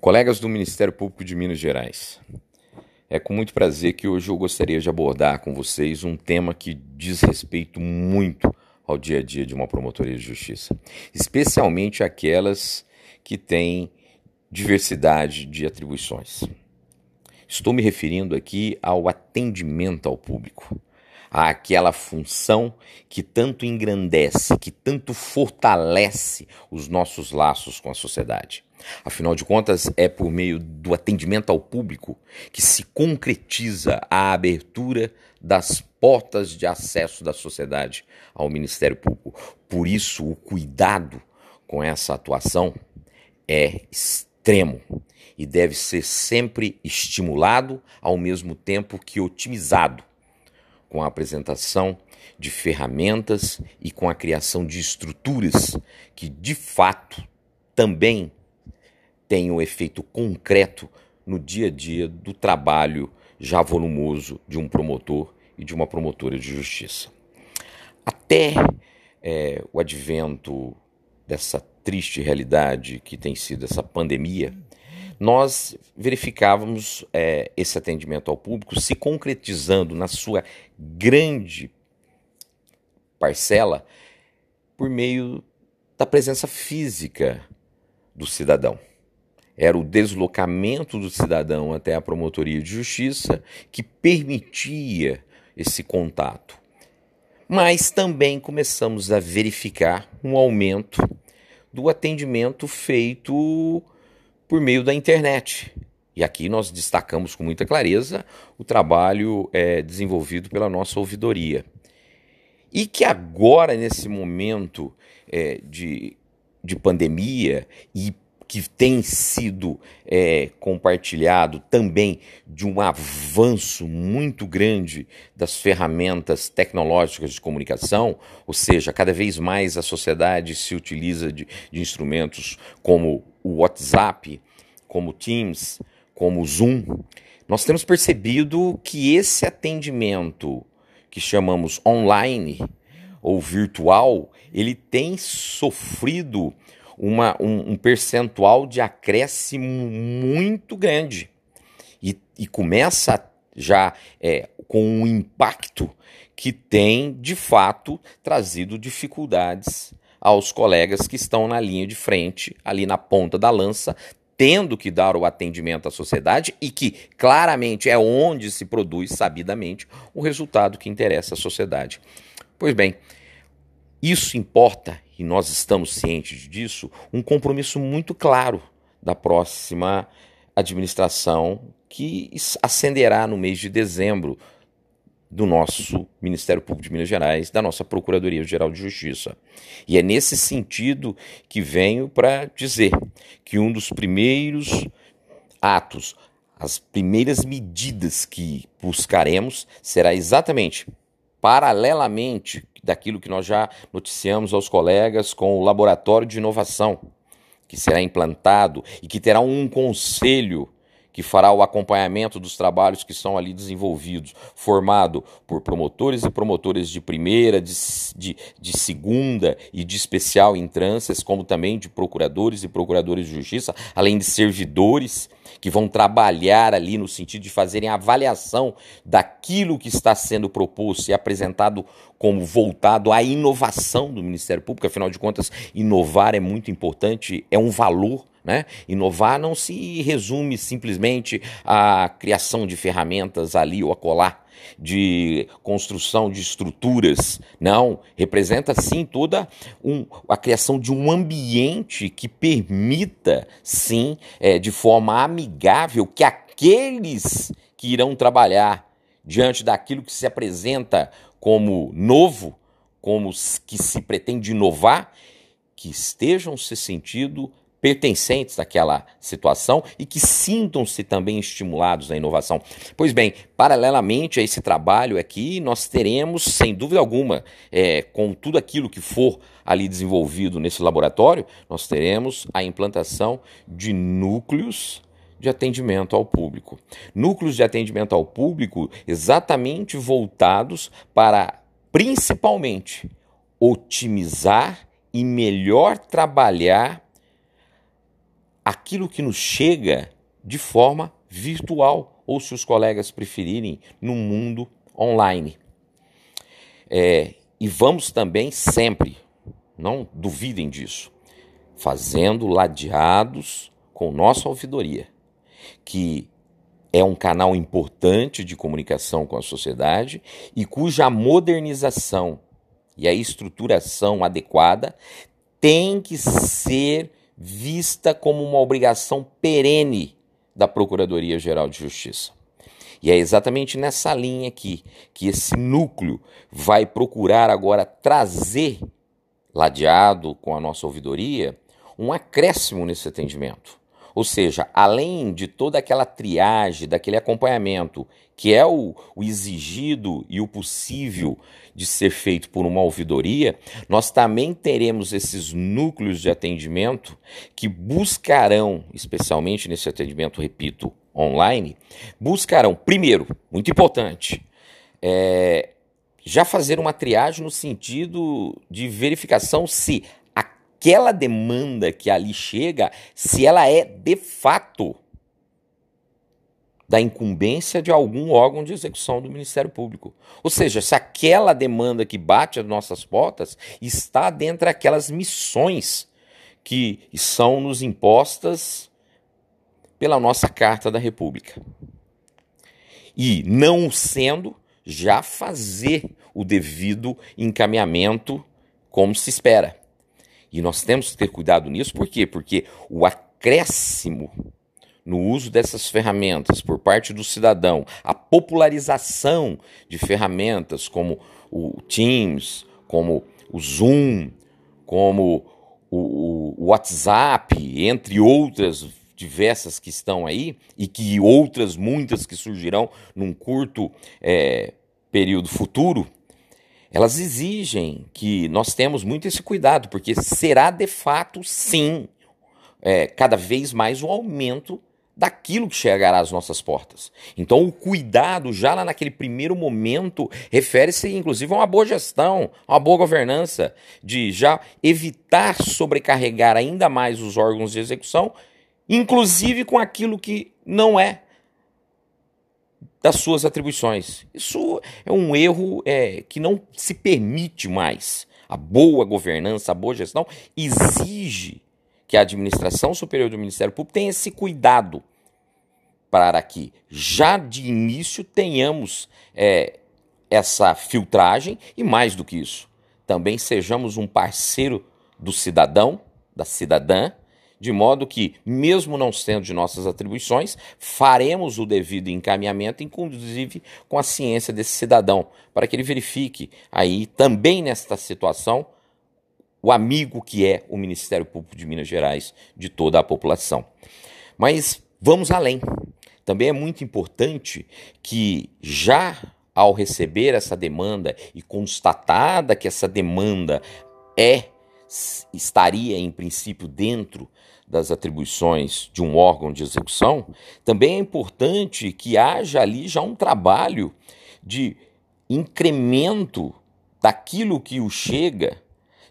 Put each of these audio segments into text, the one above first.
Colegas do Ministério Público de Minas Gerais, é com muito prazer que hoje eu gostaria de abordar com vocês um tema que diz respeito muito ao dia a dia de uma promotoria de justiça, especialmente aquelas que têm diversidade de atribuições. Estou me referindo aqui ao atendimento ao público àquela função que tanto engrandece, que tanto fortalece os nossos laços com a sociedade. Afinal de contas, é por meio do atendimento ao público que se concretiza a abertura das portas de acesso da sociedade ao Ministério Público. Por isso, o cuidado com essa atuação é extremo e deve ser sempre estimulado, ao mesmo tempo que otimizado com a apresentação de ferramentas e com a criação de estruturas que, de fato, também tenham um efeito concreto no dia a dia do trabalho já volumoso de um promotor e de uma promotora de justiça. Até é, o advento dessa triste realidade que tem sido essa pandemia, nós verificávamos é, esse atendimento ao público se concretizando na sua grande parcela por meio da presença física do cidadão. Era o deslocamento do cidadão até a promotoria de justiça que permitia esse contato. Mas também começamos a verificar um aumento do atendimento feito por meio da internet. E aqui nós destacamos com muita clareza o trabalho é, desenvolvido pela nossa ouvidoria. E que agora, nesse momento é, de, de pandemia e que tem sido é, compartilhado também de um avanço muito grande das ferramentas tecnológicas de comunicação, ou seja, cada vez mais a sociedade se utiliza de, de instrumentos como o WhatsApp, como Teams, como Zoom. Nós temos percebido que esse atendimento que chamamos online ou virtual, ele tem sofrido uma, um, um percentual de acréscimo muito grande. E, e começa já é, com um impacto que tem, de fato, trazido dificuldades aos colegas que estão na linha de frente, ali na ponta da lança, tendo que dar o atendimento à sociedade e que claramente é onde se produz sabidamente o resultado que interessa à sociedade. Pois bem, isso importa, e nós estamos cientes disso, um compromisso muito claro da próxima administração que ascenderá no mês de dezembro do nosso Ministério Público de Minas Gerais, da nossa Procuradoria Geral de Justiça. E é nesse sentido que venho para dizer que um dos primeiros atos, as primeiras medidas que buscaremos será exatamente paralelamente daquilo que nós já noticiamos aos colegas com o Laboratório de Inovação, que será implantado e que terá um conselho que fará o acompanhamento dos trabalhos que são ali desenvolvidos, formado por promotores e promotoras de primeira, de, de, de segunda e de especial entrâncias, como também de procuradores e procuradores de justiça, além de servidores que vão trabalhar ali no sentido de fazerem avaliação daquilo que está sendo proposto e apresentado como voltado à inovação do Ministério Público, afinal de contas, inovar é muito importante, é um valor né? Inovar não se resume simplesmente à criação de ferramentas ali ou acolá, de construção de estruturas. Não, representa sim toda um, a criação de um ambiente que permita, sim, é, de forma amigável, que aqueles que irão trabalhar diante daquilo que se apresenta como novo, como que se pretende inovar, que estejam se sentindo pertencentes daquela situação e que sintam-se também estimulados na inovação. Pois bem, paralelamente a esse trabalho aqui, nós teremos, sem dúvida alguma, é, com tudo aquilo que for ali desenvolvido nesse laboratório, nós teremos a implantação de núcleos de atendimento ao público. Núcleos de atendimento ao público exatamente voltados para, principalmente, otimizar e melhor trabalhar aquilo que nos chega de forma virtual, ou se os colegas preferirem, no mundo online. É, e vamos também sempre, não duvidem disso, fazendo ladeados com nossa ouvidoria, que é um canal importante de comunicação com a sociedade e cuja modernização e a estruturação adequada tem que ser vista como uma obrigação perene da Procuradoria-Geral de Justiça. E é exatamente nessa linha aqui que esse núcleo vai procurar agora trazer, ladeado com a nossa ouvidoria, um acréscimo nesse atendimento. Ou seja, além de toda aquela triagem, daquele acompanhamento que é o, o, exigido e o possível de ser feito por uma ouvidoria, nós também teremos esses núcleos de atendimento que buscarão, especialmente nesse atendimento, repito, online, buscarão, primeiro, muito importante, é, já fazer uma triagem no sentido de verificação se aquela demanda que ali chega, se ela é de fato da incumbência de algum órgão de execução do Ministério Público. Ou seja, se aquela demanda que bate às nossas portas está dentro daquelas missões que são nos impostas pela nossa Carta da República. E, não sendo, já fazer o devido encaminhamento como se espera. E nós temos que ter cuidado nisso, por quê? Porque o acréscimo no uso dessas ferramentas por parte do cidadão, a popularização de ferramentas como o Teams, como o Zoom, como o, WhatsApp, entre outras diversas que estão aí e que outras muitas que surgirão num curto é, período futuro, elas exigem que nós temos muito esse cuidado, porque será de fato, sim, é, cada vez mais o aumento daquilo que chegará às nossas portas. Então, o cuidado, já lá naquele primeiro momento, refere-se inclusive a uma boa gestão, a uma boa governança, de já evitar sobrecarregar ainda mais os órgãos de execução, inclusive com aquilo que não é das suas atribuições. Isso é um erro é, que não se permite mais. A boa governança, a boa gestão exige que a administração superior do Ministério Público tenha esse cuidado para que já de início tenhamos é, essa filtragem e mais do que isso, também sejamos um parceiro do cidadão, da cidadã, de modo que, mesmo não sendo de nossas atribuições, faremos o devido encaminhamento, inclusive com a ciência desse cidadão, para que ele verifique aí também nesta situação o amigo que é o Ministério Público de Minas Gerais de toda a população. Mas vamos além. Também é muito importante que já ao receber essa demanda e constatada que essa demanda é estaria em princípio dentro das atribuições de um órgão de execução, também é importante que haja ali já um trabalho de incremento daquilo que o chega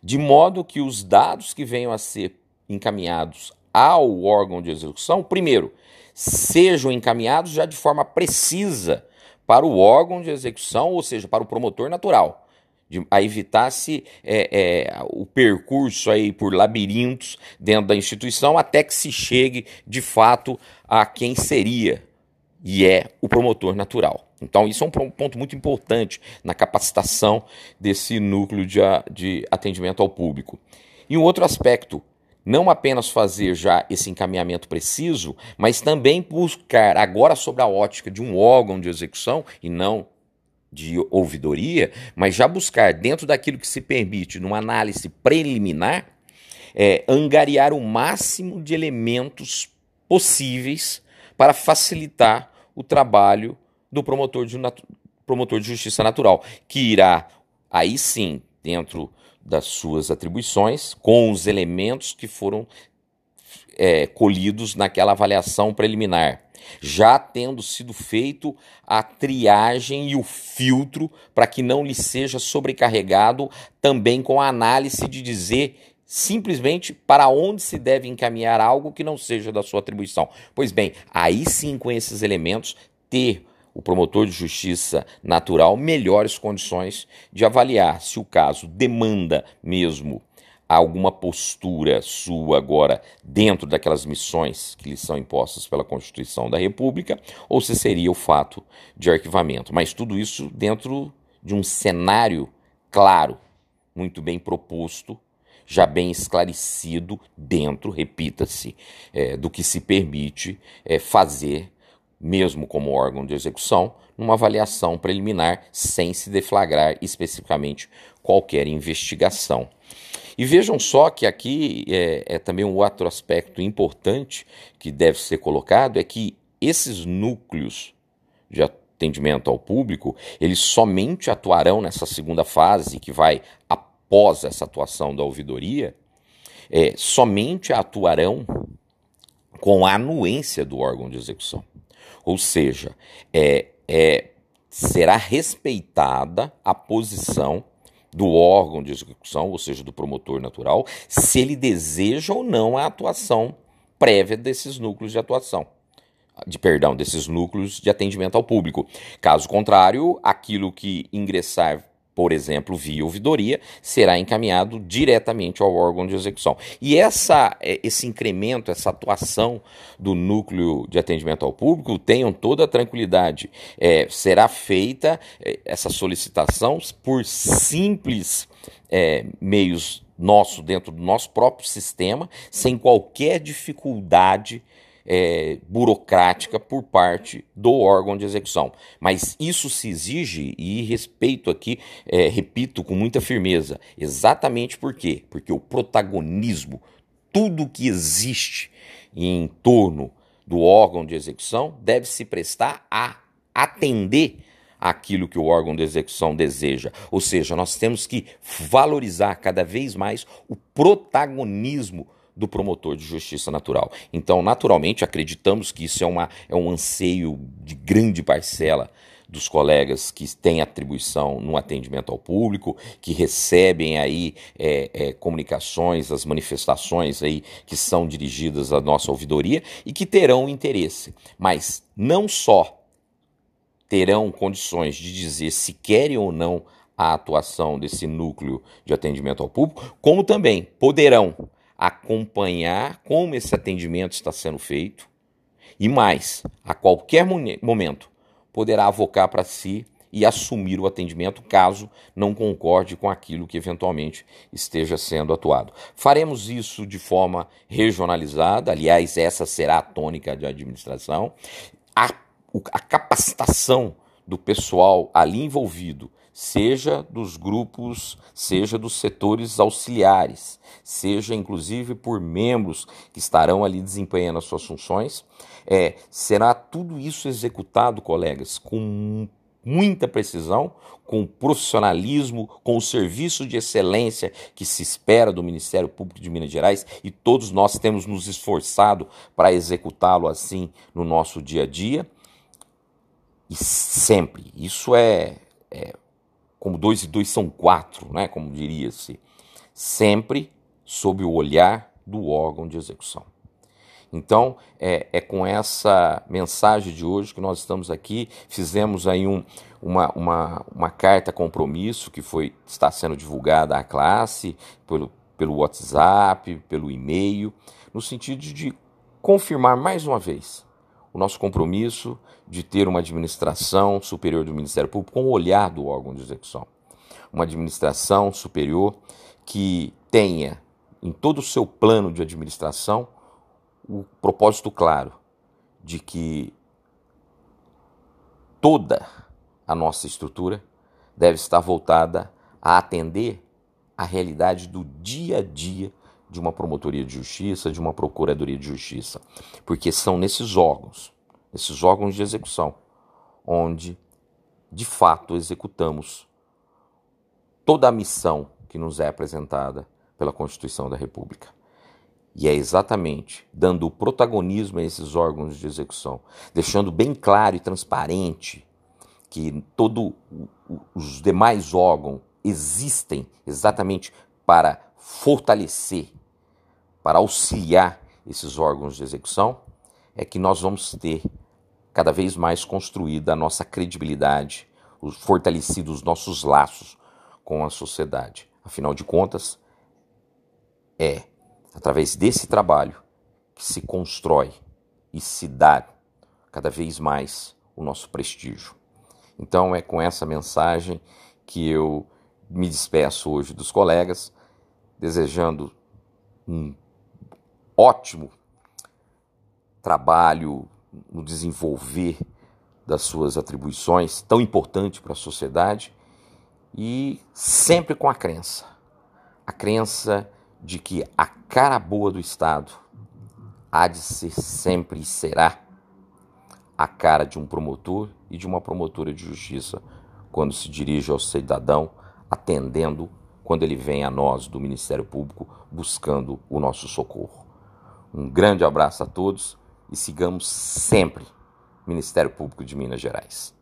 de modo que os dados que venham a ser encaminhados ao órgão de execução, primeiro, sejam encaminhados já de forma precisa para o órgão de execução, ou seja, para o promotor natural, de, a evitar-se é, é, o percurso aí por labirintos dentro da instituição até que se chegue de fato a quem seria e é o promotor natural. Então, isso é um ponto muito importante na capacitação desse núcleo de, de atendimento ao público. E um outro aspecto, não apenas fazer já esse encaminhamento preciso, mas também buscar, agora sobre a ótica de um órgão de execução e não de ouvidoria, mas já buscar, dentro daquilo que se permite, numa análise preliminar, é, angariar o máximo de elementos possíveis para facilitar o trabalho do promotor de, promotor de justiça natural, que irá, aí sim, dentro das suas atribuições, com os elementos que foram é, colhidos naquela avaliação preliminar, já tendo sido feito a triagem e o filtro para que não lhe seja sobrecarregado também com a análise de dizer simplesmente para onde se deve encaminhar algo que não seja da sua atribuição. Pois bem, aí sim, com esses elementos, ter o promotor de justiça natural melhores condições de avaliar se o caso demanda mesmo alguma postura sua agora dentro daquelas missões que lhe são impostas pela Constituição da República, ou se seria o fato de arquivamento. Mas tudo isso dentro de um cenário claro, muito bem proposto já bem esclarecido dentro, repita-se, é, do que se permite é, fazer, mesmo como órgão de execução, numa avaliação preliminar, sem se deflagrar especificamente qualquer investigação. E vejam só que aqui é, é também um outro aspecto importante que deve ser colocado, é que esses núcleos de atendimento ao público, eles somente atuarão nessa segunda fase, que vai após essa atuação da ouvidoria, é, somente atuarão com a anuência do órgão de execução. Ou seja, é, é, será respeitada a posição do órgão de execução, ou seja, do promotor natural, se ele deseja ou não a atuação prévia desses núcleos de atuação. De perdão, desses núcleos de atendimento ao público. Caso contrário, aquilo que ingressar por exemplo, via ouvidoria, será encaminhado diretamente ao órgão de execução. E essa, é, esse incremento, essa atuação do núcleo de atendimento ao público, tenham toda a tranquilidade, é, será feita é, essa solicitação por simples é, meios nosso dentro do nosso próprio sistema, sem qualquer dificuldade é, burocrática por parte do órgão de execução. Mas isso se exige, e respeito aqui, é, repito com muita firmeza, exatamente por quê? Porque o protagonismo, tudo que existe em torno do órgão de execução deve se prestar a atender aquilo que o órgão de execução deseja. Ou seja, nós temos que valorizar cada vez mais o protagonismo do promotor de justiça natural. Então, naturalmente, acreditamos que isso é, uma, é um anseio de grande parcela dos colegas que têm atribuição no atendimento ao público, que recebem aí é, é, comunicações, as manifestações aí que são dirigidas à nossa ouvidoria e que terão interesse. Mas não só terão condições de dizer se querem ou não a atuação desse núcleo de atendimento ao público, como também poderão acompanhar como esse atendimento está sendo feito e mais, a qualquer momento poderá avocar para si e assumir o atendimento caso não concorde com aquilo que eventualmente esteja sendo atuado. Faremos isso de forma regionalizada, aliás, essa será a tônica de administração. A, a capacitação do pessoal ali envolvido seja dos grupos, seja dos setores auxiliares, seja inclusive por membros que estarão ali desempenhando as suas funções, é, será tudo isso executado, colegas, com muita precisão, com profissionalismo, com o serviço de excelência que se espera do Ministério Público de Minas Gerais e todos nós temos nos esforçado para executá-lo assim no nosso dia a dia. E sempre, isso é, é como dois e dois são quatro, né, como diria-se, sempre sob o olhar do órgão de execução. Então, é, é, com essa mensagem de hoje que nós estamos aqui. Fizemos aí um, uma, uma, uma carta compromisso que foi, está sendo divulgada à classe pelo, pelo WhatsApp, pelo e-mail, no sentido de confirmar mais uma vez o nosso compromisso de ter uma administração superior do Ministério Público com o olhar do órgão de execução. Uma administração superior que tenha em todo o seu plano de administração o propósito claro de que toda a nossa estrutura deve estar voltada a atender a realidade do dia a dia de uma promotoria de justiça, de uma procuradoria de justiça, porque são nesses órgãos, esses órgãos de execução, onde de fato executamos toda a missão que nos é apresentada pela Constituição da República. E é exatamente dando protagonismo a esses órgãos de execução, deixando bem claro e transparente que todos os demais órgãos existem exatamente para fortalecer, para auxiliar esses órgãos de execução, é que nós vamos ter cada vez mais construída a nossa credibilidade, fortalecido os nossos laços com a sociedade. Afinal de contas, é através desse trabalho que se constrói e se dá cada vez mais o nosso prestígio. Então é com essa mensagem que eu me despeço hoje dos colegas, desejando um ótimo trabalho no desenvolver das suas atribuições, tão importante para a sociedade, e sempre com a crença, a crença de que a cara boa do Estado há de ser sempre e será a cara de um promotor e de uma promotora de justiça quando se dirige ao cidadão, atendendo quando ele vem a nós do Ministério Público buscando o nosso socorro. Um grande abraço a todos e sigamos sempre Ministério Público de Minas Gerais.